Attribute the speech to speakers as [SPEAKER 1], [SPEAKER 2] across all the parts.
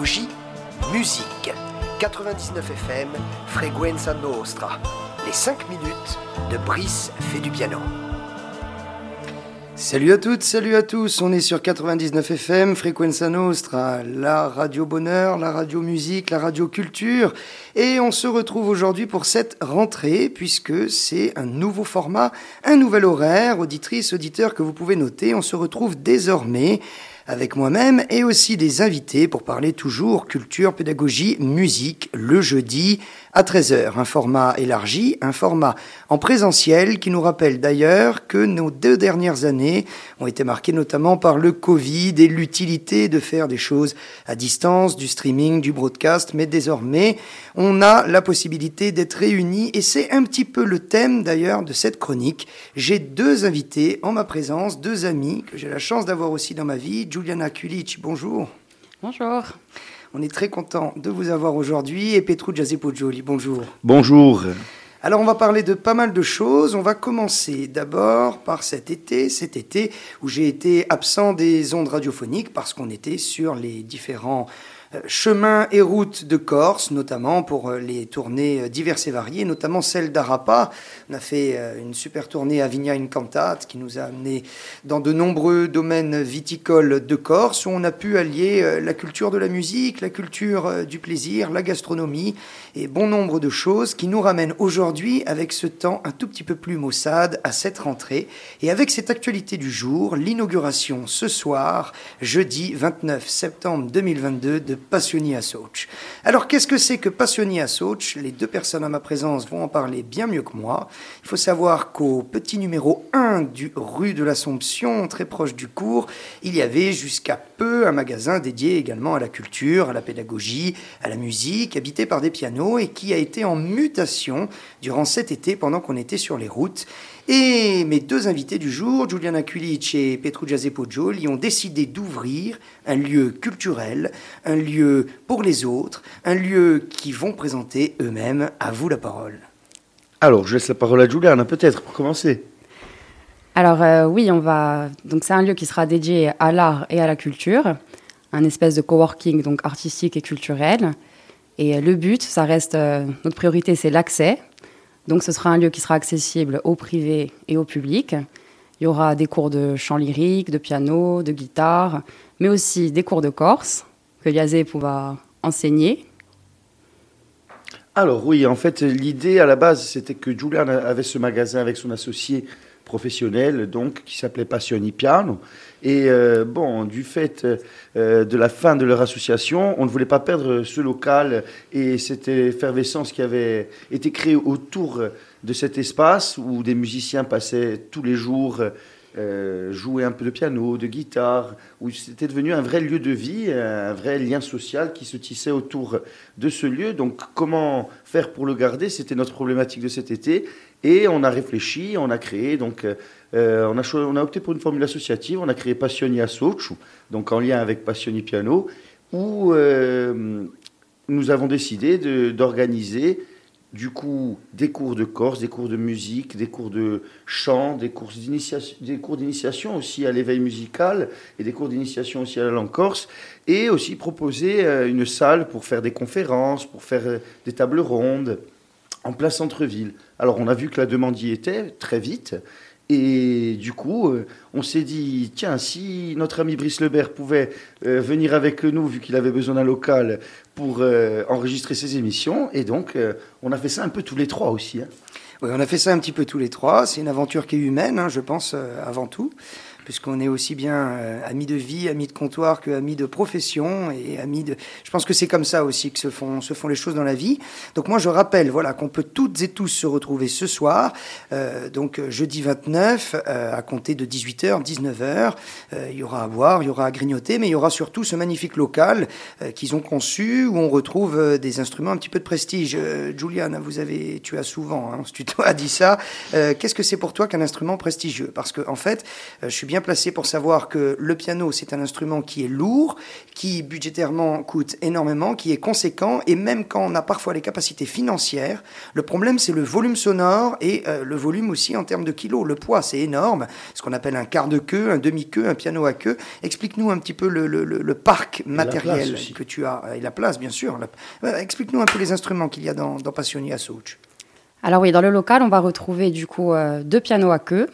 [SPEAKER 1] musique. 99 FM, Frequenza Nostra. Les 5 minutes de Brice fait du piano.
[SPEAKER 2] Salut à toutes, salut à tous. On est sur 99 FM, Frequenza Nostra, la radio bonheur, la radio musique, la radio culture. Et on se retrouve aujourd'hui pour cette rentrée, puisque c'est un nouveau format, un nouvel horaire. Auditrices, auditeurs que vous pouvez noter, on se retrouve désormais avec moi-même et aussi des invités pour parler toujours culture, pédagogie, musique le jeudi à 13h. Un format élargi, un format en présentiel qui nous rappelle d'ailleurs que nos deux dernières années ont été marquées notamment par le Covid et l'utilité de faire des choses à distance, du streaming, du broadcast, mais désormais on a la possibilité d'être réunis et c'est un petit peu le thème d'ailleurs de cette chronique. J'ai deux invités en ma présence, deux amis que j'ai la chance d'avoir aussi dans ma vie. Juliana Kulic, bonjour.
[SPEAKER 3] Bonjour.
[SPEAKER 2] On est très content de vous avoir aujourd'hui. Et Petru Jazepojoli, bonjour.
[SPEAKER 4] Bonjour.
[SPEAKER 2] Alors on va parler de pas mal de choses. On va commencer d'abord par cet été, cet été où j'ai été absent des ondes radiophoniques parce qu'on était sur les différents chemins et routes de Corse, notamment pour euh, les tournées euh, diverses et variées, notamment celle d'Arapa. On a fait une super tournée à Vigna Incantat qui nous a amené dans de nombreux domaines viticoles de Corse où on a pu allier la culture de la musique, la culture du plaisir, la gastronomie et bon nombre de choses qui nous ramènent aujourd'hui avec ce temps un tout petit peu plus maussade à cette rentrée et avec cette actualité du jour, l'inauguration ce soir, jeudi 29 septembre 2022 de Passioni à Soch. Alors qu'est-ce que c'est que Passioni à Soch Les deux personnes à ma présence vont en parler bien mieux que moi. Il faut savoir qu'au petit numéro 1 du rue de l'Assomption, très proche du cours, il y avait jusqu'à peu un magasin dédié également à la culture, à la pédagogie, à la musique, habité par des pianos et qui a été en mutation durant cet été pendant qu'on était sur les routes. Et mes deux invités du jour, Juliana Kulic et Petru Jazepojol, y ont décidé d'ouvrir un lieu culturel, un lieu pour les autres, un lieu qui vont présenter eux-mêmes. À vous la parole.
[SPEAKER 4] Alors, je laisse la parole à Juliana, peut-être, pour commencer.
[SPEAKER 3] Alors, euh, oui, on va. Donc, c'est un lieu qui sera dédié à l'art et à la culture, un espèce de coworking donc artistique et culturel. Et le but, ça reste. Euh, notre priorité, c'est l'accès. Donc ce sera un lieu qui sera accessible au privé et au public. Il y aura des cours de chant lyrique, de piano, de guitare, mais aussi des cours de corse que Yazé pourra enseigner.
[SPEAKER 4] Alors oui, en fait, l'idée à la base, c'était que Julian avait ce magasin avec son associé professionnel, donc qui s'appelait Passioni Piano. Et euh, bon, du fait euh, de la fin de leur association, on ne voulait pas perdre ce local et cette effervescence qui avait été créée autour de cet espace où des musiciens passaient tous les jours euh, jouer un peu de piano, de guitare, où c'était devenu un vrai lieu de vie, un vrai lien social qui se tissait autour de ce lieu. Donc comment faire pour le garder? C'était notre problématique de cet été. Et on a réfléchi, on a créé, donc euh, on, a on, a opté pour une formule associative, on a créé Passioni Sochu, donc en lien avec Passioni Piano, où euh, nous avons décidé d'organiser du coup des cours de Corse, des cours de musique, des cours de chant, des cours d'initiation aussi à l'éveil musical et des cours d'initiation aussi à la langue corse, et aussi proposer euh, une salle pour faire des conférences, pour faire des tables rondes en plein centre-ville. Alors on a vu que la demande y était très vite. Et du coup, euh, on s'est dit, tiens, si notre ami Brice Lebert pouvait euh, venir avec nous, vu qu'il avait besoin d'un local pour euh, enregistrer ses émissions, et donc on a fait ça un peu tous les trois aussi. Hein.
[SPEAKER 2] Oui, on a fait ça un petit peu tous les trois. C'est une aventure qui est humaine, hein, je pense, avant tout puisqu'on est aussi bien euh, amis de vie, amis de comptoir que amis de profession et amis de. Je pense que c'est comme ça aussi que se font, se font les choses dans la vie. Donc moi, je rappelle, voilà, qu'on peut toutes et tous se retrouver ce soir, euh, donc euh, jeudi 29, à compter de 18h, 19h. il y aura à boire, il y aura à grignoter, mais il y aura surtout ce magnifique local qu'ils ont conçu où on retrouve des instruments un petit peu de prestige. Juliane, vous avez, tu as souvent, hein, tu as dit ça. Qu'est-ce que c'est pour toi qu'un instrument prestigieux? Parce que en fait, je suis bien bien placé pour savoir que le piano, c'est un instrument qui est lourd, qui budgétairement coûte énormément, qui est conséquent, et même quand on a parfois les capacités financières, le problème c'est le volume sonore et euh, le volume aussi en termes de kilos. Le poids, c'est énorme, ce qu'on appelle un quart de queue, un demi-queue, un piano à queue. Explique-nous un petit peu le, le, le, parc matériel que tu as, et la place bien sûr. Euh, explique-nous un peu les instruments qu'il y a dans, dans Passioni à Soch.
[SPEAKER 3] Alors oui, dans le local, on va retrouver du coup euh, deux pianos à queue.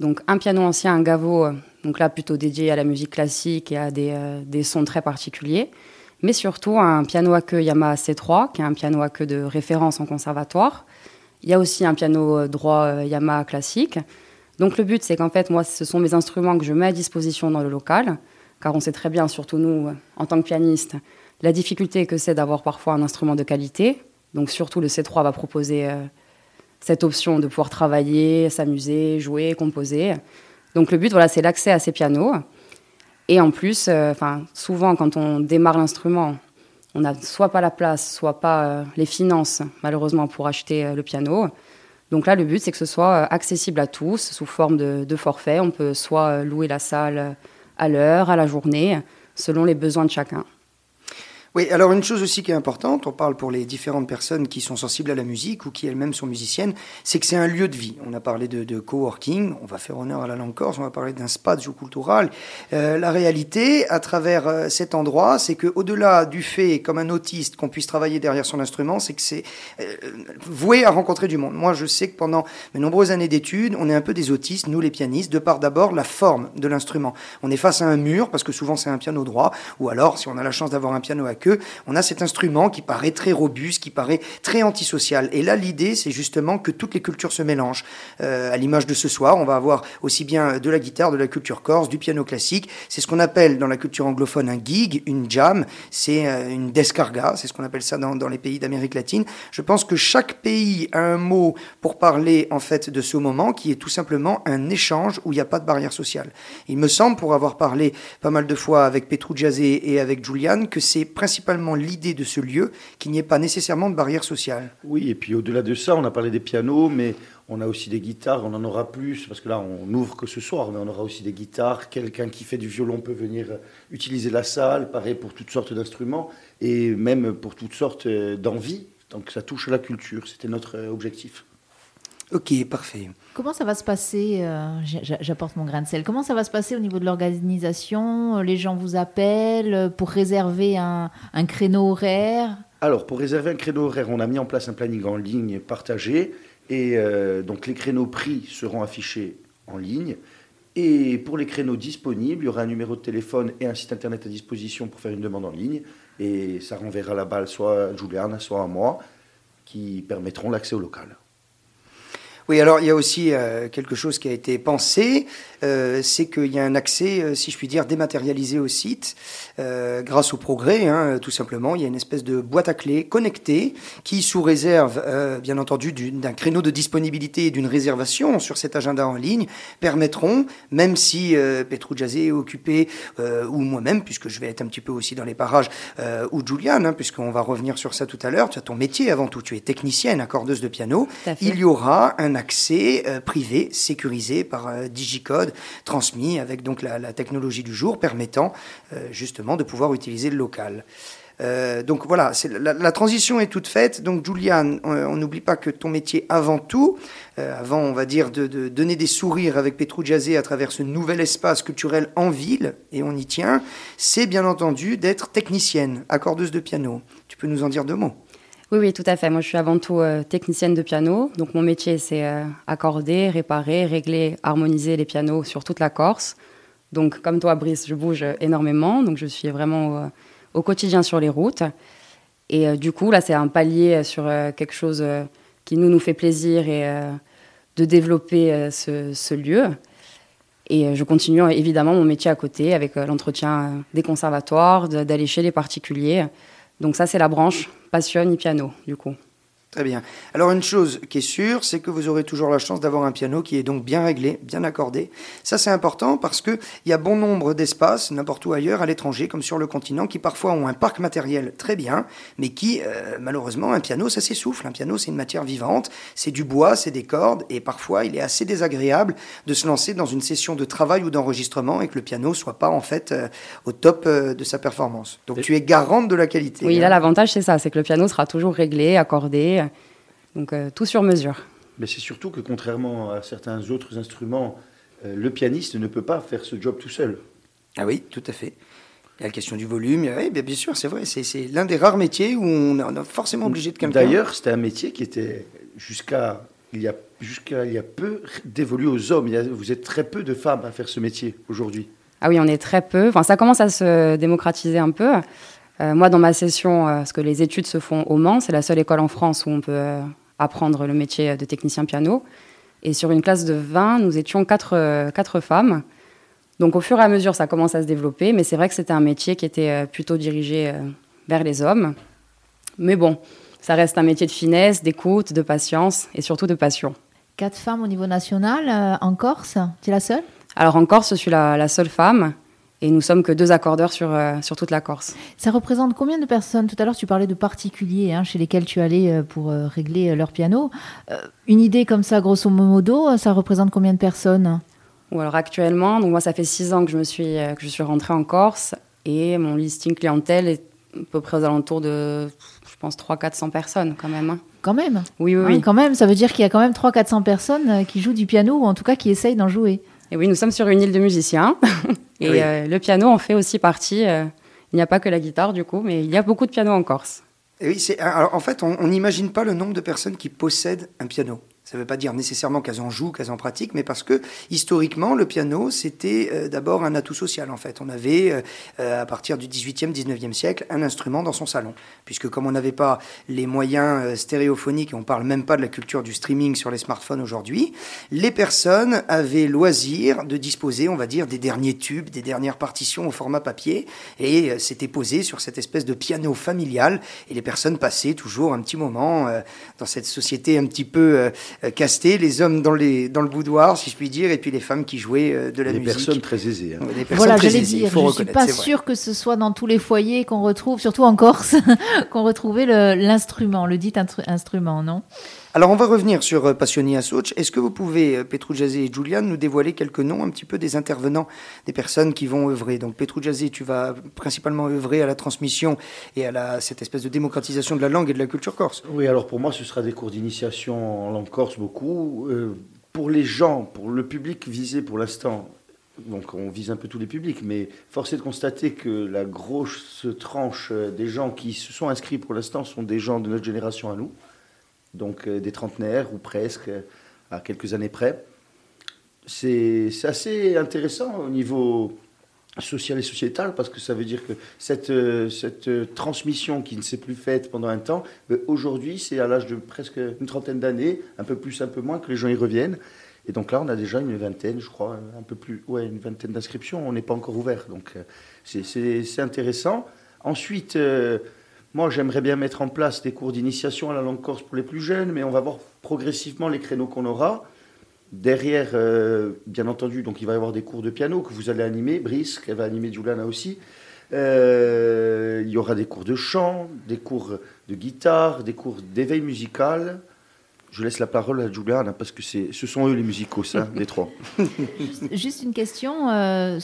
[SPEAKER 3] Donc un piano ancien, un gavo, euh, donc là plutôt dédié à la musique classique et à des, euh, des, sons très particuliers. Mais surtout un piano à queue Yamaha C3, qui est un piano à queue de référence en conservatoire. Il y a aussi un piano droit Yamaha classique. Donc le but, c'est qu'en fait, moi, ce sont mes instruments que je mets à disposition dans le local, car on sait très bien, surtout nous, en tant que pianistes, la difficulté que c'est d'avoir parfois un instrument de qualité. Donc surtout le C3 va proposer cette option de pouvoir travailler, s'amuser, jouer, composer. Donc le but, voilà, c'est l'accès à ces pianos. Et en plus, euh, enfin, souvent quand on démarre l'instrument, on n'a soit pas la place, soit pas euh, les finances, malheureusement, pour acheter euh, le piano. Donc là, le but, c'est que ce soit accessible à tous sous forme de, de forfait. On peut soit louer la salle à l'heure, à la journée, selon les besoins de chacun.
[SPEAKER 2] Oui, alors une chose aussi qui est importante, on parle pour les différentes personnes qui sont sensibles à la musique ou qui elles-mêmes sont musiciennes, c'est que c'est un lieu de vie. On a parlé de, de coworking, on va faire honneur à la langue corse, on va parler d'un spazio cultural. Euh, la réalité, à travers euh, cet endroit, c'est que au-delà du fait, comme un autiste, qu'on puisse travailler derrière son instrument, c'est que c'est euh, voué à rencontrer du monde. Moi, je sais que pendant mes nombreuses années d'études, on est un peu des autistes, nous les pianistes, de par d'abord la forme de l'instrument. On est face à un mur, parce que souvent c'est un piano droit, ou alors, si on a la chance d'avoir un piano à que on a cet instrument qui paraît très robuste, qui paraît très antisocial. Et là, l'idée, c'est justement que toutes les cultures se mélangent. Euh, à l'image de ce soir, on va avoir aussi bien de la guitare, de la culture corse, du piano classique. C'est ce qu'on appelle dans la culture anglophone un gig, une jam, c'est euh, une descarga, c'est ce qu'on appelle ça dans, les pays d'Amérique latine. Je pense que chaque pays a un mot pour parler en fait de ce moment qui est tout simplement un échange où il n'y a pas de barrière sociale. Il me semble, pour avoir parlé pas mal de fois avec Petru Jazé et avec Julian, que c'est principalement l'idée de ce lieu qu'il n'y ait pas nécessairement de barrière sociale.
[SPEAKER 4] Oui, et puis au-delà de ça, on a parlé des pianos, mais on a aussi des guitares, on en aura plus, parce que là, on n'ouvre que ce soir, mais on aura aussi des guitares. Quelqu'un qui fait du violon peut venir utiliser la salle, pareil pour toutes sortes d'instruments, et même pour toutes sortes euh, d'envies. Donc ça touche à la culture, c'était notre euh, objectif.
[SPEAKER 2] Ok, parfait.
[SPEAKER 5] Comment ça va se passer euh, J'apporte mon grain de sel. Comment ça va se passer au niveau de l'organisation? Les gens vous appellent pour réserver un, un, créneau horaire?
[SPEAKER 4] Alors, pour réserver un créneau horaire, on a mis en place un planning en ligne partagé. Et euh, donc, les créneaux pris seront affichés en ligne. Et pour les créneaux disponibles, il y aura un numéro de téléphone et un site internet à disposition pour faire une demande en ligne. Et ça renverra la balle soit à Juliana, soit à moi, qui permettront l'accès au local.
[SPEAKER 2] Oui, alors il y a aussi euh, quelque chose qui a été pensé, euh, c'est qu'il y a un accès, euh, si je puis dire, dématérialisé au site, grâce au progrès, hein, tout simplement. Il y a une espèce de boîte à clés connectée qui, sous réserve, bien entendu, d'un créneau de disponibilité et d'une réservation sur cet agenda en ligne, permettront, même si Petru Jazé est occupé, ou moi-même, puisque je vais être un petit peu aussi dans les parages, ou Julian, hein, puisqu'on va revenir sur ça tout à l'heure, tu as ton métier avant tout, tu es technicienne, accordeuse de piano, il y aura un accès privé, sécurisé par Digicode, transmis avec donc la, technologie du jour, permettant justement de pouvoir utiliser le local. Euh, donc voilà, la, transition est toute faite. Donc Julian, on n'oublie pas que ton métier avant tout, euh, avant on va dire de, donner des sourires avec Petru Jazé à travers ce nouvel espace culturel en ville, et on y tient, c'est bien entendu d'être technicienne, accordeuse de piano. Tu peux nous en dire deux mots?
[SPEAKER 3] Oui, oui, tout à fait. Moi, je suis avant tout euh, technicienne de piano. Donc, mon métier, c'est euh, accorder, réparer, régler, harmoniser les pianos sur toute la Corse. Donc, comme toi, Brice, je bouge énormément. Donc, je suis vraiment euh, au quotidien sur les routes. Et du coup, là, c'est un palier sur quelque chose qui nous, nous fait plaisir et de développer ce, lieu. Et je continue évidemment mon métier à côté avec l'entretien des conservatoires, d'aller chez les particuliers. Donc, ça, c'est la branche passion et piano, du coup.
[SPEAKER 2] Très bien. Alors une chose qui est sûre, c'est que vous aurez toujours la chance d'avoir un piano qui est donc bien réglé, bien accordé. Ça c'est important parce que il y a bon nombre d'espaces n'importe où ailleurs à l'étranger comme sur le continent qui parfois ont un parc matériel très bien, mais qui euh, malheureusement un piano ça s'essouffle. Un piano c'est une matière vivante, c'est du bois, c'est des cordes et parfois il est assez désagréable de se lancer dans une session de travail ou d'enregistrement et que le piano soit pas en fait euh, au top euh, de sa performance. Donc tu es garante de la qualité.
[SPEAKER 3] Oui,
[SPEAKER 2] hein.
[SPEAKER 3] là l'avantage c'est ça, c'est que le piano sera toujours réglé, accordé, donc euh, tout sur mesure.
[SPEAKER 4] Mais c'est surtout que contrairement à certains autres instruments, euh, le pianiste ne peut pas faire ce job tout seul.
[SPEAKER 2] Ah oui, tout à fait. Il y a la question du volume. Oui, bien, bien sûr, c'est vrai. C'est, c'est l'un des rares métiers où on est on est forcément obligé de quelqu'un.
[SPEAKER 4] D'ailleurs, c'était un métier qui était jusqu'à il y a jusqu'à il y a peu dévolu aux hommes. Il y a- vous êtes très peu de femmes à faire ce métier aujourd'hui.
[SPEAKER 3] Ah oui, on est très peu. Enfin, ça commence à se démocratiser un peu. Euh, moi, dans ma session, euh, parce que les études se font au Mans, c'est la seule école en France où on peut euh, apprendre le métier de technicien piano. Et sur une classe de 20, nous étions quatre, euh, quatre femmes. Donc au fur et à mesure, ça commence à se développer, mais c'est vrai que c'était un métier qui était euh, plutôt dirigé euh, vers les hommes. Mais bon, ça reste un métier de finesse, d'écoute, de patience et surtout de passion.
[SPEAKER 5] Quatre femmes au niveau national euh, en Corse Tu es la seule?
[SPEAKER 3] Alors en Corse, je suis la, la seule femme et nous sommes que deux accordeurs sur, euh, sur toute la Corse.
[SPEAKER 5] Ça représente combien de personnes? Tout à l'heure, tu parlais de particuliers hein, chez lesquels tu allais euh, pour euh, régler leur piano. Euh, une idée comme ça, grosso modo, ça représente combien de personnes?
[SPEAKER 3] Ou alors actuellement, donc moi ça fait six ans que je me suis que je suis rentrée en Corse et mon listing clientèle est à peu près aux alentours de je pense 3 400 personnes quand même. hein.
[SPEAKER 5] Quand même?
[SPEAKER 3] Oui oui
[SPEAKER 5] Hein,
[SPEAKER 3] oui.
[SPEAKER 5] Quand même, ça veut dire qu'il y a quand même 300-400 personnes qui jouent du piano ou en tout cas qui essayent d'en jouer.
[SPEAKER 3] Et oui, nous sommes sur une île de musiciens et
[SPEAKER 2] Oui.
[SPEAKER 3] euh, le piano en fait aussi partie euh, il n'y a pas que la guitare du coup, mais il y a beaucoup de pianos en Corse.
[SPEAKER 2] Et oui, alors, en fait, on n'imagine pas le nombre de personnes qui possèdent un piano. Ça ne veut pas dire nécessairement qu'elles en jouent, qu'elles en pratiquent, mais parce que historiquement, le piano, c'était euh, d'abord un atout social. En fait, on avait, euh, euh, à partir du 18e, 19e siècle, un instrument dans son salon. Puisque comme on n'avait pas les moyens stéréophoniques, et on parle même pas de la culture du streaming sur les smartphones aujourd'hui, les personnes avaient loisir de disposer, on va dire, des derniers tubes, des dernières partitions au format papier, et c'était posé sur cette espèce de piano familial, et les personnes passaient toujours un petit moment dans cette société un petit peu euh, castée, les hommes dans, les, dans le boudoir, si je puis dire, et puis les femmes qui jouaient euh, de la
[SPEAKER 4] Des
[SPEAKER 2] musique.
[SPEAKER 4] personnes très aisées. hein.
[SPEAKER 2] Ouais, des personnes
[SPEAKER 5] Voilà,
[SPEAKER 2] très aisées, il
[SPEAKER 5] dire,
[SPEAKER 2] faut
[SPEAKER 5] je suis
[SPEAKER 2] reconnaître,
[SPEAKER 5] pas sûre que ce soit dans tous les foyers qu'on retrouve, surtout en Corse, qu'on retrouvait le- l'instrument, le, dit instru- instrument, non?
[SPEAKER 2] Alors, on va revenir sur euh, Passioni à Soch. Est-ce que vous pouvez, euh, Petrugiazzi et Julian, nous dévoiler quelques noms un petit peu des intervenants, des personnes qui vont œuvrer? Donc, Petrugiazzi, tu vas principalement œuvrer à la transmission et à cette espèce de démocratisation de la langue et de la culture corse.
[SPEAKER 4] Oui, alors pour moi, ce sera des cours d'initiation en langue corse beaucoup. Euh, pour les gens, pour le public visé pour l'instant, donc on vise un peu tous les publics, mais force est de constater que la grosse tranche des gens qui se sont inscrits pour l'instant sont des gens de notre génération à nous, donc euh, des trentenaires ou presque, euh, à quelques années près. C'est assez intéressant au niveau social et sociétal parce que ça veut dire que cette, euh, cette transmission qui ne s'est plus faite pendant un temps, euh, aujourd'hui c'est à l'âge de presque une trentaine d'années, un peu plus, un peu moins, que les gens y reviennent. Et donc là on a déjà une vingtaine, je crois, un peu plus, ouais, une vingtaine d'inscriptions, on n'est pas encore ouvert, donc c'est- intéressant. Ensuite, moi j'aimerais bien mettre en place des cours d'initiation à la langue corse pour les plus jeunes, mais on va voir progressivement les créneaux qu'on aura. Derrière, euh, bien entendu, donc il va y avoir des cours de piano que vous allez animer, Brice, qu'elle va animer Juliana aussi. Euh, il y aura des cours de chant, des cours de guitare, des cours d'éveil musical. Je laisse la parole à Juliana parce que c'est, ce sont eux les musicos, hein, les trois.
[SPEAKER 5] Juste une question, euh,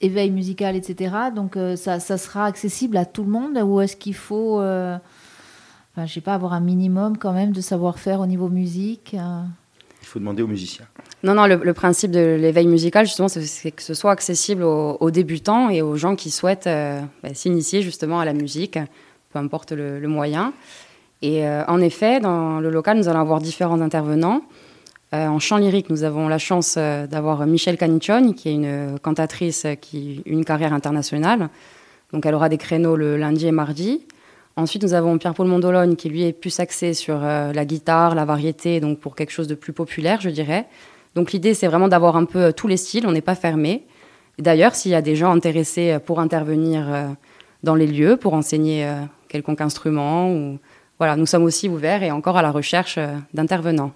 [SPEAKER 5] éveil musical, etc. Donc euh, ça, ça sera accessible à tout le monde ou est-ce qu'il faut, euh, enfin, je sais pas, avoir un minimum quand même de savoir-faire au niveau musique euh
[SPEAKER 4] Il faut demander aux musiciens.
[SPEAKER 3] Non, non, le, le principe de l'éveil musical, justement, c'est- que ce soit accessible aux, aux débutants et aux gens qui souhaitent euh, bah, s'initier justement à la musique, peu importe le, le moyen. Et euh, en effet, dans le local, nous allons avoir différents intervenants. Euh, en chant lyrique, nous avons la chance euh, d'avoir Michel Caniccioni, qui est une cantatrice qui a une carrière internationale. Donc, elle aura des créneaux le lundi et mardi. Ensuite, nous avons Pierre-Paul Mondologne, qui lui est plus axé sur la guitare, la variété, donc pour quelque chose de plus populaire, je dirais. Donc l'idée, c'est vraiment d'avoir un peu tous les styles, on n'est pas fermé. D'ailleurs, s'il y a des gens intéressés pour intervenir dans les lieux, pour enseigner quelconque instrument ou, voilà, nous sommes aussi ouverts et encore à la recherche d'intervenants.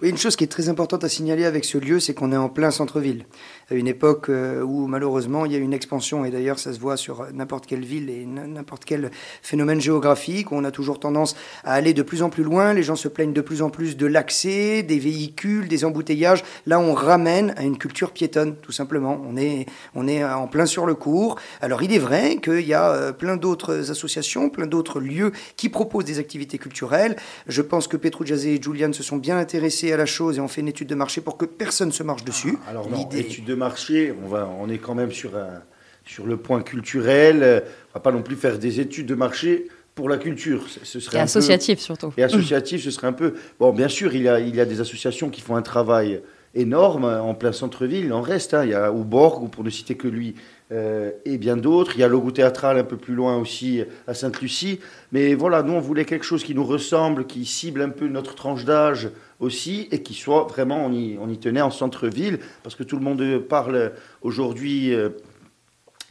[SPEAKER 2] Oui, une chose qui est très importante à signaler avec ce lieu, c'est qu'on est en plein centre-ville à une époque euh, où malheureusement il y a une expansion, et d'ailleurs ça se voit sur n'importe quelle ville et n'importe quel phénomène géographique, on a toujours tendance à aller de plus en plus loin, les gens se plaignent de plus en plus de l'accès, des véhicules, des embouteillages. Là, on ramène à une culture piétonne, tout simplement. On est, on est en plein sur le cours. Alors il est vrai qu'il y a euh, plein d'autres associations, plein d'autres lieux qui proposent des activités culturelles. Je pense que Petru Jazé et Julian se sont bien intéressés à la chose et ont fait une étude de marché pour que personne se marche dessus.
[SPEAKER 6] Ah, alors non, étude de marché, on, va, on est quand même sur, un, sur le point culturel. On ne va pas non plus faire des études de marché pour la culture.
[SPEAKER 3] Ce serait et associatif surtout.
[SPEAKER 6] Et associatif, ce serait un peu... Bon, bien sûr, il y, a, il y a des associations qui font un travail énorme en plein centre-ville. Il en reste. Hein. Il y a Ouborg, pour ne citer que lui, euh, et bien d'autres. Il y a Logo Théâtral un peu plus loin aussi à Sainte-Lucie. Mais voilà, nous, on voulait quelque chose qui nous ressemble, qui cible un peu notre tranche d'âge aussi, et qui soit vraiment, on y, tenait en centre-ville, parce que tout le monde parle aujourd'hui euh,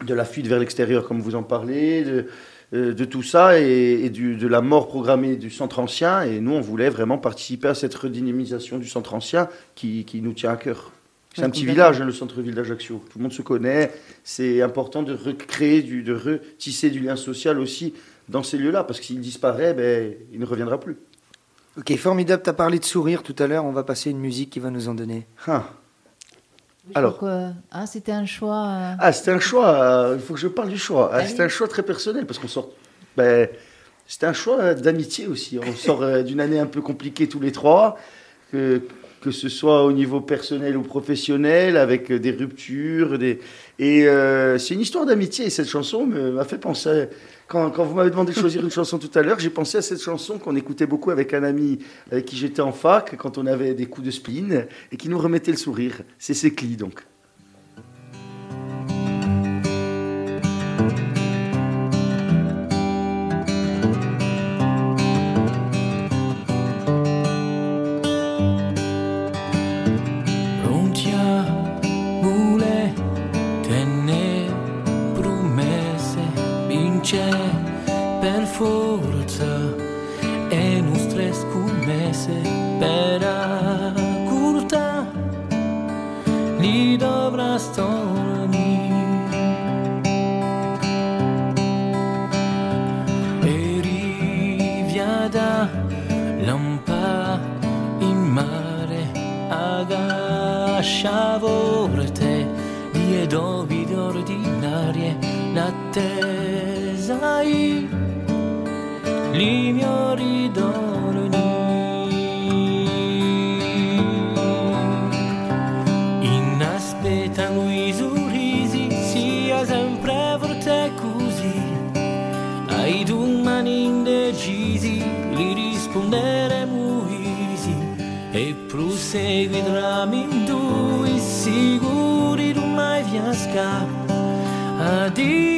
[SPEAKER 6] de la fuite vers l'extérieur, comme vous en parlez, de, de tout ça, et, de la mort programmée du centre ancien. Et nous, on voulait vraiment participer à cette redynamisation du centre ancien qui, qui nous tient à cœur. C'est un petit village, hein, le centre-ville d'Ajaccio. Tout le monde se connaît. C'est important de recréer, du, de retisser du lien social aussi dans ces lieux-là, parce que s'il disparaît, ben, il ne reviendra plus.
[SPEAKER 2] Ok, formidable. Tu as parlé de sourire tout à l'heure. On va passer une musique qui va nous en donner.
[SPEAKER 5] Ah. Alors, ah, c'était un choix. Euh,
[SPEAKER 6] ah, c'était un choix. Euh, il faut que je parle du choix. Ah, c'était un choix très personnel parce qu'on sort. Ben, c'était un choix d'amitié aussi. On sort euh, d'une année un peu compliquée tous les trois. Que, que ce soit au niveau personnel ou professionnel, avec des ruptures. Des... Et euh, c'est une histoire d'amitié. Et cette chanson m'a fait penser. Quand, quand vous m'avez demandé de choisir une chanson tout à l'heure, j'ai pensé à cette chanson qu'on écoutait beaucoup avec un ami avec qui j'étais en fac, quand on avait des coups de spleen, et qui nous remettait le sourire. C'est Secli, donc. seguid ramindu sicuri tu mai vi viasca. Adieu.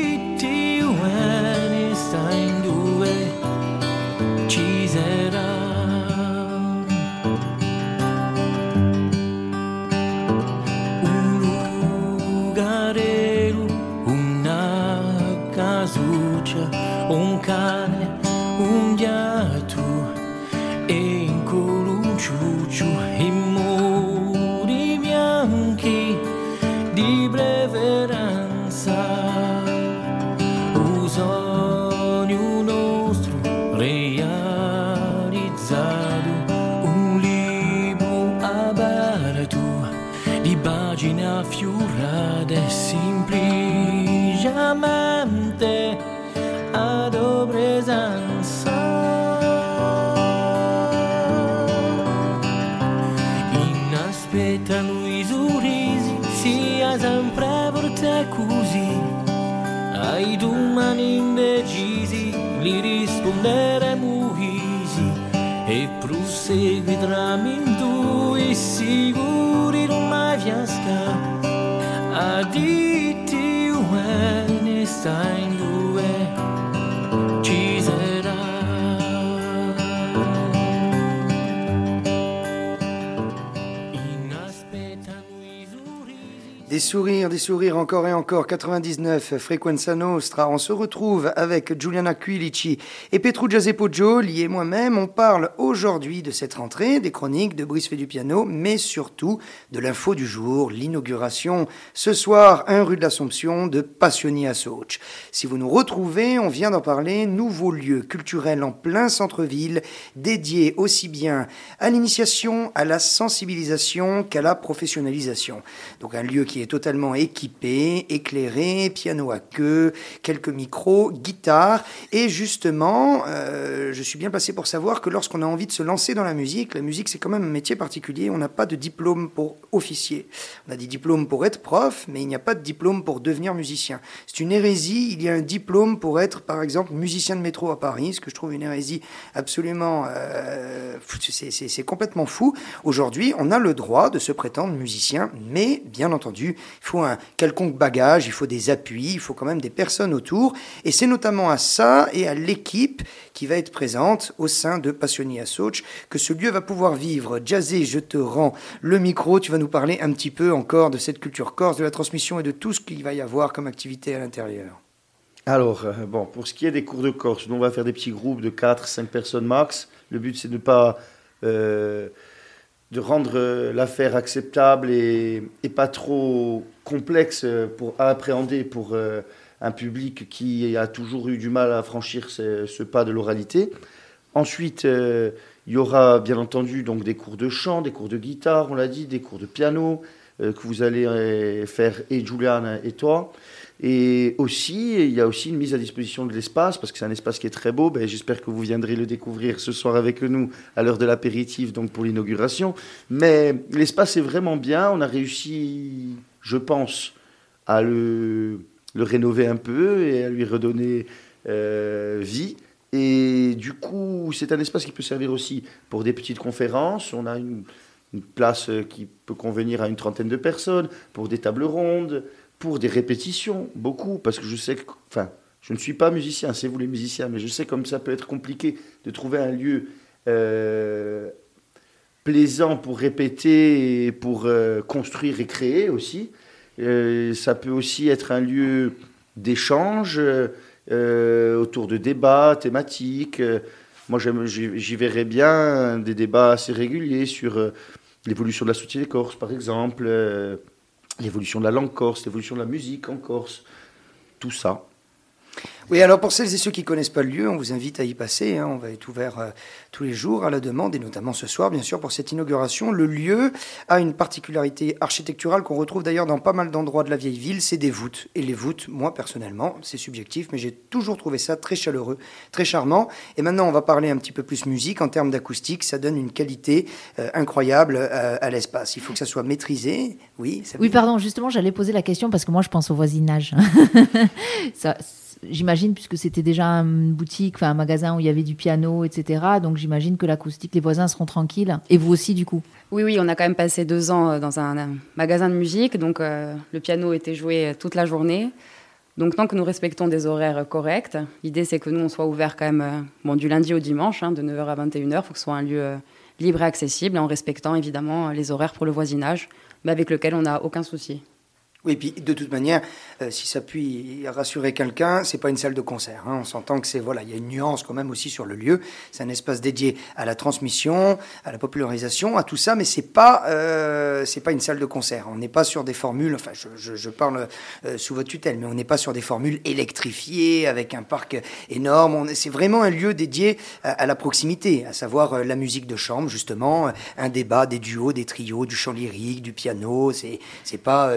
[SPEAKER 6] pagina fiorada simplicemente a dobre in aspetta i sorrisi, sia sempre porta così. Ai domani indecisi li rispondere sign
[SPEAKER 2] Des sourires, des sourires encore et encore. 99, Frequenza Nostra. On se retrouve avec Giuliana Quilici et Petrugia Zeppoggio, liés moi-même. On parle aujourd'hui de cette rentrée, des chroniques de Brice fait du piano, mais surtout de l'info du jour, l'inauguration ce soir, 1 rue de l'Assomption, de Passioni à Soch. Si vous nous retrouvez, on vient d'en parler, nouveau lieu culturel en plein centre-ville, dédié aussi bien à l'initiation, à la sensibilisation qu'à la professionnalisation. Donc un lieu qui est totalement équipé, éclairé, piano à queue, quelques micros, guitare. Et justement, euh, je suis bien placé pour savoir que lorsqu'on a envie de se lancer dans la musique, la musique c'est quand même un métier particulier. On n'a pas de diplôme pour officier. On a des diplômes pour être prof, mais il n'y a pas de diplôme pour devenir musicien. C'est une hérésie. Il y a un diplôme pour être, par exemple, musicien de métro à Paris, ce que je trouve une hérésie absolument. Euh, c'est complètement fou. Aujourd'hui, on a le droit de se prétendre musicien, mais bien entendu, il faut un quelconque bagage, il faut des appuis, il faut quand même des personnes autour. Et c'est notamment à ça et à l'équipe qui va être présente au sein de Passioni à Soch que ce lieu va pouvoir vivre. Jazzé, je te rends le micro. Tu vas nous parler un petit peu encore de cette culture corse, de la transmission et de tout ce qu'il va y avoir comme activité à l'intérieur.
[SPEAKER 4] Alors, euh, bon, pour ce qui est des cours de Corse, on va faire des petits groupes de 4-5 personnes max. Le but, c'est de ne pas euh, de rendre euh, l'affaire acceptable et, pas trop complexe euh, pour à appréhender pour euh, un public qui a toujours eu du mal à franchir ce, pas de l'oralité. Ensuite, il y aura bien entendu donc des cours de chant, des cours de guitare, on l'a dit, des cours de piano que vous allez faire et Julian et toi. Et aussi, il y a aussi une mise à disposition de l'espace, parce que c'est un espace qui est très beau. Ben, J'espère que vous viendrez le découvrir ce soir avec nous à l'heure de l'apéritif, donc pour l'inauguration. Mais l'espace est vraiment bien. On a réussi, je pense, à le, rénover un peu et à lui redonner euh, vie. Et du coup, c'est un espace qui peut servir aussi pour des petites conférences. On a une place qui peut convenir à une trentaine de personnes, pour des tables rondes pour des répétitions, beaucoup, parce que je sais que, enfin, je ne suis pas musicien, c'est vous les musiciens, mais je sais comme ça peut être compliqué de trouver un lieu euh, plaisant pour répéter et pour euh, construire et créer aussi. Euh, ça peut aussi être un lieu d'échange autour de débats thématiques. moi, j'y verrais bien des débats assez réguliers sur l'évolution de la société corse, par exemple l'évolution de la langue corse, l'évolution de la musique en Corse, tout ça.
[SPEAKER 2] Oui, alors pour celles et ceux qui connaissent pas le lieu, on vous invite à y passer. Hein. On va être ouvert euh, tous les jours à la demande, et notamment ce soir, bien sûr, pour cette inauguration. Le lieu a une particularité architecturale qu'on retrouve d'ailleurs dans pas mal d'endroits de la vieille ville, c'est des voûtes. Et les voûtes, moi personnellement, c'est subjectif, mais j'ai toujours trouvé ça très chaleureux, très charmant. Et maintenant, on va parler un petit peu plus musique en termes d'acoustique. Ça donne une qualité euh, incroyable euh, à l'espace. Il faut que ça soit maîtrisé. Oui. Ça
[SPEAKER 5] oui, pardon. Justement, j'allais poser la question parce que moi, je pense au voisinage. ça, j'imagine, puisque c'était déjà une boutique, un magasin où il y avait du piano, etc. Donc j'imagine que l'acoustique, les voisins seront tranquilles. Et vous aussi, du coup?
[SPEAKER 3] Oui, oui, on a quand même passé deux ans euh, dans un, magasin de musique. Donc euh, le piano était joué toute la journée. Donc tant que nous respectons des horaires corrects, l'idée c'est que nous, on soit ouvert quand même euh, bon, du lundi au dimanche, hein, de 9h à 21h. Il faut que ce soit un lieu libre et accessible, en respectant évidemment les horaires pour le voisinage, mais avec lequel on n'a aucun souci.
[SPEAKER 2] Oui, puis de toute manière, euh, si ça peut rassurer quelqu'un, c'est pas une salle de concert. Hein. On s'entend que c'est voilà, il y a une nuance quand même aussi sur le lieu. C'est un espace dédié à la transmission, à la popularisation, à tout ça, mais c'est pas euh, c'est pas une salle de concert. On n'est pas sur des formules. Enfin, je, je, parle euh, sous votre tutelle, mais on n'est pas sur des formules électrifiées avec un parc énorme. C'est vraiment un lieu dédié à, la proximité, à savoir la musique de chambre, justement, un débat, des duos, des trios, du chant lyrique, du piano. C'est c'est pas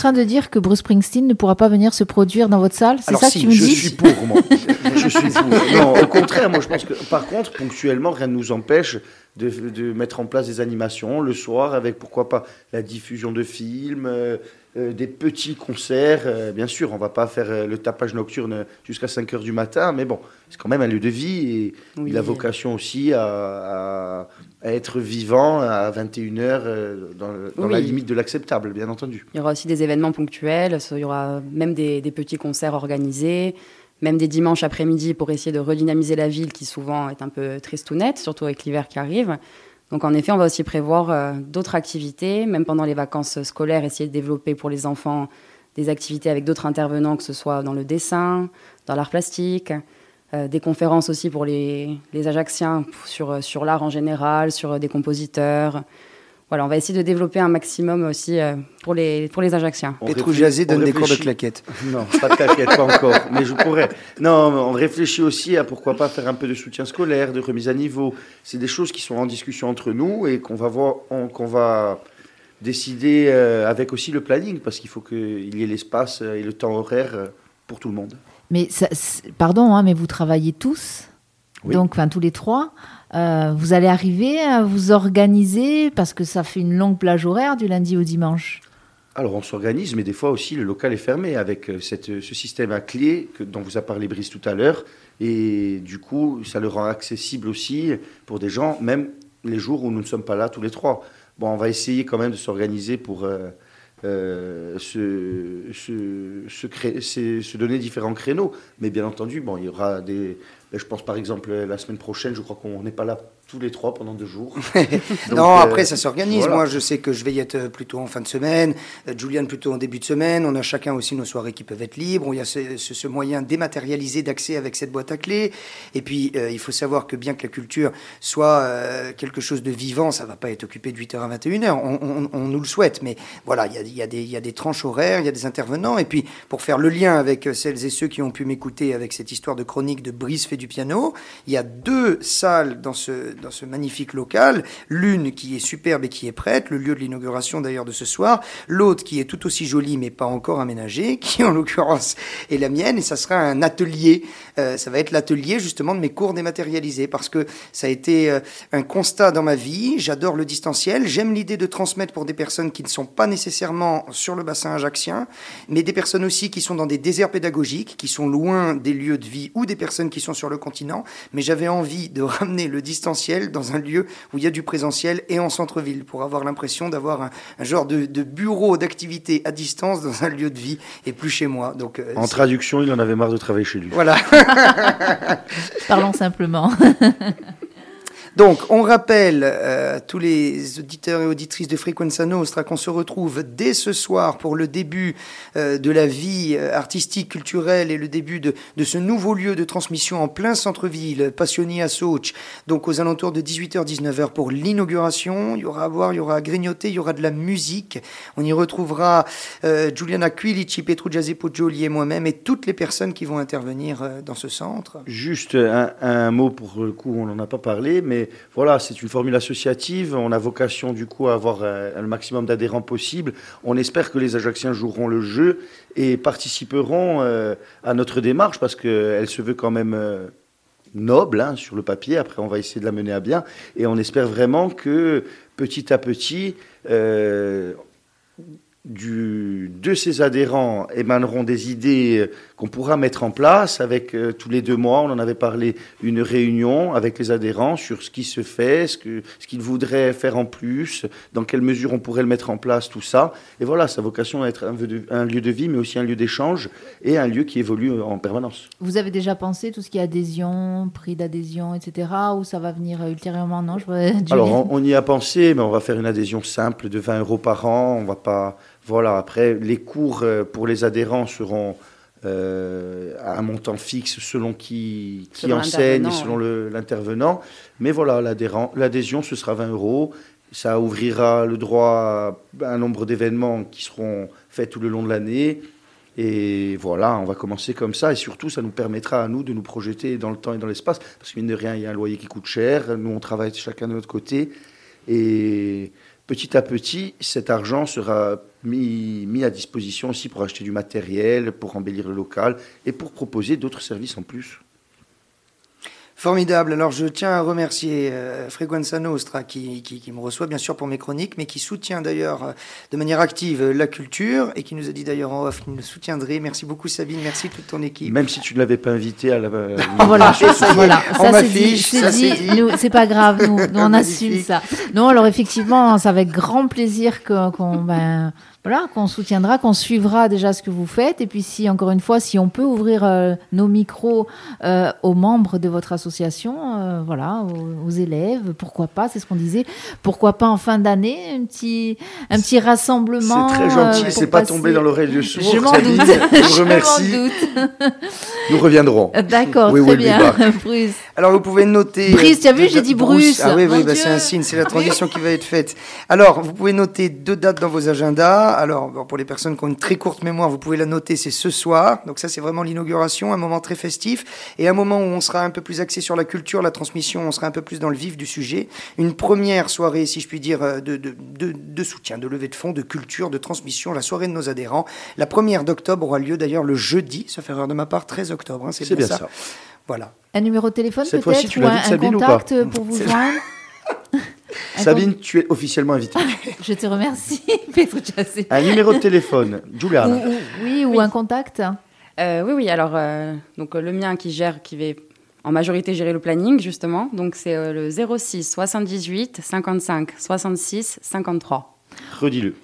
[SPEAKER 5] train de dire que Bruce Springsteen ne pourra pas venir se produire dans votre salle C'est ça que tu me
[SPEAKER 4] je
[SPEAKER 5] dis
[SPEAKER 4] suis pour, moi. je suis pour. Non, au contraire, moi je pense que, par contre, ponctuellement, rien ne nous empêche de, de, mettre en place des animations le soir avec, pourquoi pas, la diffusion de films, euh, euh, des petits concerts. Euh, bien sûr, on va pas faire le tapage nocturne jusqu'à 5 heures du matin, mais bon, c'est quand même un lieu de vie et il a vocation aussi à, être vivant à 21h dans, la limite de l'acceptable, bien entendu.
[SPEAKER 3] Il y aura aussi des événements ponctuels, il y aura même des, des petits concerts organisés même des dimanches après-midi pour essayer de redynamiser la ville qui souvent est un peu tristounette, surtout avec l'hiver qui arrive. Donc en effet, on va aussi prévoir d'autres activités, même pendant les vacances scolaires, essayer de développer pour les enfants des activités avec d'autres intervenants, que ce soit dans le dessin, dans l'art plastique, des conférences aussi pour les, les Ajacciens sur, sur l'art en général, sur des compositeurs, voilà, on va essayer de développer un maximum aussi euh, pour, les, pour les Ajacciens.
[SPEAKER 2] Petrou Jazé donne des cours de claquettes.
[SPEAKER 4] Non, pas de claquettes, pas encore. Mais je pourrais. Non, on réfléchit aussi à pourquoi pas faire un peu de soutien scolaire, de remise à niveau. C'est des choses qui sont en discussion entre nous et qu'on va voir, qu'on va décider euh, avec aussi le planning, parce qu'il faut qu'il y ait l'espace et le temps horaire euh, pour tout le monde.
[SPEAKER 5] Mais ça, pardon, hein, mais vous travaillez tous, donc enfin tous les trois. Euh, vous allez arriver à vous organiser parce que ça fait une longue plage horaire du lundi au dimanche.
[SPEAKER 4] Alors on s'organise, mais des fois aussi le local est fermé avec euh, cette, ce système à clé que, dont vous a parlé Brice tout à l'heure. Et du coup, ça le rend accessible aussi pour des gens, même les jours où nous ne sommes pas là tous les trois. Bon, on va essayer quand même de s'organiser pour euh, euh se, se, donner différents créneaux. Mais bien entendu, bon, il y aura des, je pense par exemple la semaine prochaine, je crois qu'on n'est pas là tous les trois pendant deux jours.
[SPEAKER 2] non, euh, après ça s'organise. Moi, je sais que je vais y être plutôt en fin de semaine, euh, Julian plutôt en début de semaine. On a chacun aussi nos soirées qui peuvent être libres. Il y a ce, moyen dématérialisé d'accès avec cette boîte à clés. Et puis, euh, il faut savoir que bien que la culture soit quelque chose de vivant, ça va pas être occupé de 8h à 21h. On, nous le souhaite, mais voilà, il y a, y, a des, y a des tranches horaires, il y a des intervenants. Et puis, pour faire le lien avec celles et ceux qui ont pu m'écouter avec cette histoire de chronique de Brice fait du piano, il y a deux salles dans ce dans ce magnifique local. L'une qui est superbe et qui est prête, le lieu de l'inauguration d'ailleurs de ce soir. L'autre qui est tout aussi jolie mais pas encore aménagée, qui en l'occurrence est la mienne. Et ça sera un atelier. Euh, ça va être l'atelier justement de mes cours dématérialisés parce que ça a été euh, un constat dans ma vie. J'adore le distanciel. J'aime l'idée de transmettre pour des personnes qui ne sont pas nécessairement sur le bassin ajaxien, mais des personnes aussi qui sont dans des déserts pédagogiques, qui sont loin des lieux de vie ou des personnes qui sont sur le continent. Mais j'avais envie de ramener le distanciel dans un lieu où il y a du présentiel et en centre-ville pour avoir l'impression d'avoir un, genre de, bureau d'activité à distance dans un lieu de vie et plus chez moi. Donc,
[SPEAKER 4] euh, en traduction, il en avait marre de travailler chez lui.
[SPEAKER 2] Voilà.
[SPEAKER 5] Parlons simplement.
[SPEAKER 2] Donc, on rappelle euh, tous les auditeurs et auditrices de Frequenza Nostra qu'on se retrouve dès ce soir pour le début euh, de la vie euh, artistique, culturelle et le début de, de ce nouveau lieu de transmission en plein centre-ville, Passioni à Soch. Donc, aux alentours de 18h-19h pour l'inauguration. Il y aura à boire, il y aura à grignoter, il y aura de la musique. On y retrouvera Giuliana Quilici, Petru Poggioli et moi-même et toutes les personnes qui vont intervenir dans ce centre.
[SPEAKER 4] Juste un, un mot pour le coup, on n'en a pas parlé, mais voilà, c'est une formule associative. On a vocation du coup à avoir euh, le maximum d'adhérents possible. On espère que les Ajacciens joueront le jeu et participeront euh, à notre démarche parce qu'elle se veut quand même euh, noble hein, sur le papier. Après, on va essayer de la mener à bien et on espère vraiment que petit à petit, de ces adhérents émaneront des idées qu'on pourra mettre en place avec euh, tous les deux mois. On en avait parlé, une réunion avec les adhérents sur ce qui se fait, ce qu'ils ce qu'ils voudraient faire en plus, dans quelle mesure on pourrait le mettre en place, tout ça. Et voilà, sa vocation à être un, un lieu de vie, mais aussi un lieu d'échange et un lieu qui évolue en permanence.
[SPEAKER 5] Vous avez déjà pensé tout ce qui est adhésion, prix d'adhésion, etc., ou ça va venir ultérieurement? Non,
[SPEAKER 4] je... Alors, on, on y a pensé, mais on va faire une adhésion simple de 20 euros par an. On va pas voilà, après, les cours euh, pour les adhérents seront euh, à un montant fixe selon qui, qui enseigne, selon l'intervenant. Mais voilà, l'adhésion, ce sera 20 euros. Ça ouvrira le droit à un nombre d'événements qui seront faits tout le long de l'année. Et voilà, on va commencer comme ça. Et surtout, ça nous permettra à nous de nous projeter dans le temps et dans l'espace. Parce que mine de rien, il y a un loyer qui coûte cher. Nous, on travaille chacun de notre côté. Et petit à petit, cet argent sera mis, mis, à disposition aussi pour acheter du matériel, pour embellir le local et pour proposer d'autres services en plus.
[SPEAKER 2] Formidable. Alors je tiens à remercier euh, Frequenza Nostra qui, qui, me reçoit bien sûr pour mes chroniques, mais qui soutient d'ailleurs euh, de manière active la culture et qui nous a dit d'ailleurs en off qu'il nous soutiendrait. Merci beaucoup Sabine, merci toute ton équipe.
[SPEAKER 4] Même si tu ne l'avais pas invité à la... Euh,
[SPEAKER 5] voilà, ça, voilà. ça c'est dit, c'est pas grave, nous, on assume ça. Non, alors effectivement, c'est avec grand plaisir qu'on... Ben, voilà, qu'on soutiendra, qu'on suivra déjà ce que vous faites. Et puis, si encore une fois, si on peut ouvrir euh, nos micros euh, aux membres de votre association, euh, voilà, aux, aux élèves, pourquoi pas, c'est ce qu'on disait. Pourquoi pas en fin d'année, un petit, un petit rassemblement.
[SPEAKER 4] C'est très
[SPEAKER 5] euh,
[SPEAKER 4] gentil,
[SPEAKER 5] pour
[SPEAKER 4] c'est pas tombé dans l'oreille de sourd.
[SPEAKER 5] Je m'en doute.
[SPEAKER 4] Je vous remercie. Nous reviendrons.
[SPEAKER 5] D'accord, très bien. Bruce.
[SPEAKER 2] Alors vous pouvez noter.
[SPEAKER 5] Bruce, tu as vu, j'ai dit Bruce.
[SPEAKER 2] Ah oui, oui, bah, c'est un signe, c'est la transition qui va être faite. Alors vous pouvez noter deux dates dans vos agendas. Alors bon, pour les personnes qui ont une très courte mémoire, vous pouvez la noter, c'est ce soir. Donc ça c'est vraiment l'inauguration, un moment très festif et un moment où on sera un peu plus axé sur la culture, la transmission, on sera un peu plus dans le vif du sujet. Une première soirée, si je puis dire, euh, de, de, de, de soutien, de levée de fonds, de culture, de transmission, la soirée de nos adhérents. La première d'octobre aura lieu d'ailleurs le jeudi, sauf erreur de ma part, 13 octobre. Hein,
[SPEAKER 4] C'est bien ça.
[SPEAKER 2] Voilà.
[SPEAKER 5] Un numéro de téléphone
[SPEAKER 4] Cette fois-ci,
[SPEAKER 5] peut-être
[SPEAKER 4] tu
[SPEAKER 5] ou un, un
[SPEAKER 4] Sabine, ou
[SPEAKER 5] contact
[SPEAKER 4] pas
[SPEAKER 5] pour vous joindre
[SPEAKER 4] Sabine, tu es officiellement invitée.
[SPEAKER 5] con- Je te remercie, Petrucciassi.
[SPEAKER 4] Un numéro de téléphone,
[SPEAKER 5] Ou- ou- oui, ou
[SPEAKER 3] Oui.
[SPEAKER 5] un contact.
[SPEAKER 3] Euh, oui, oui. Alors, euh, donc le mien qui gère, qui va en majorité gérer le planning justement. Donc c'est euh, le 06 78 55 66 53.
[SPEAKER 4] Redis-le.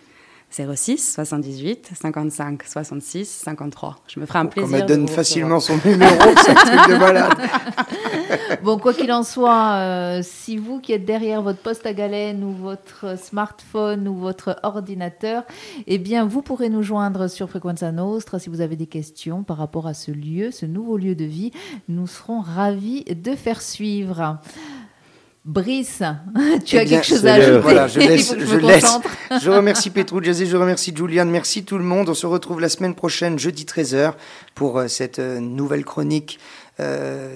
[SPEAKER 3] 06 78 55 66 53. Je me ferai un
[SPEAKER 2] Comme
[SPEAKER 3] plaisir.
[SPEAKER 2] elle
[SPEAKER 3] de
[SPEAKER 2] donne facilement son numéro, c'est truc de malade.
[SPEAKER 5] Bon, quoi qu'il en soit, euh, si vous qui êtes derrière votre poste à galène ou votre smartphone ou votre ordinateur, eh bien, vous pourrez nous joindre sur Frequenza Nostra si vous avez des questions par rapport à ce lieu, ce nouveau lieu de vie. Nous serons ravis de faire suivre. Brice, tu
[SPEAKER 2] Eh
[SPEAKER 5] as
[SPEAKER 2] bien,
[SPEAKER 5] quelque chose
[SPEAKER 4] c'est
[SPEAKER 5] à ajouter?
[SPEAKER 2] Voilà, je laisse- je laisse. Je remercie Petrou Jazzy, je remercie Juliane, merci tout le monde. On se retrouve la semaine prochaine, jeudi 13h, pour euh, cette euh, nouvelle chronique euh,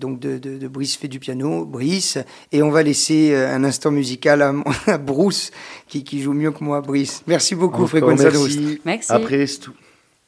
[SPEAKER 2] donc de, de, de Brice fait du piano, Brice. Et on va laisser euh, un instant musical à, à Bruce, qui, qui joue mieux que moi, Brice. Merci beaucoup, Fréquence
[SPEAKER 4] merci.
[SPEAKER 3] Merci.
[SPEAKER 4] À presto.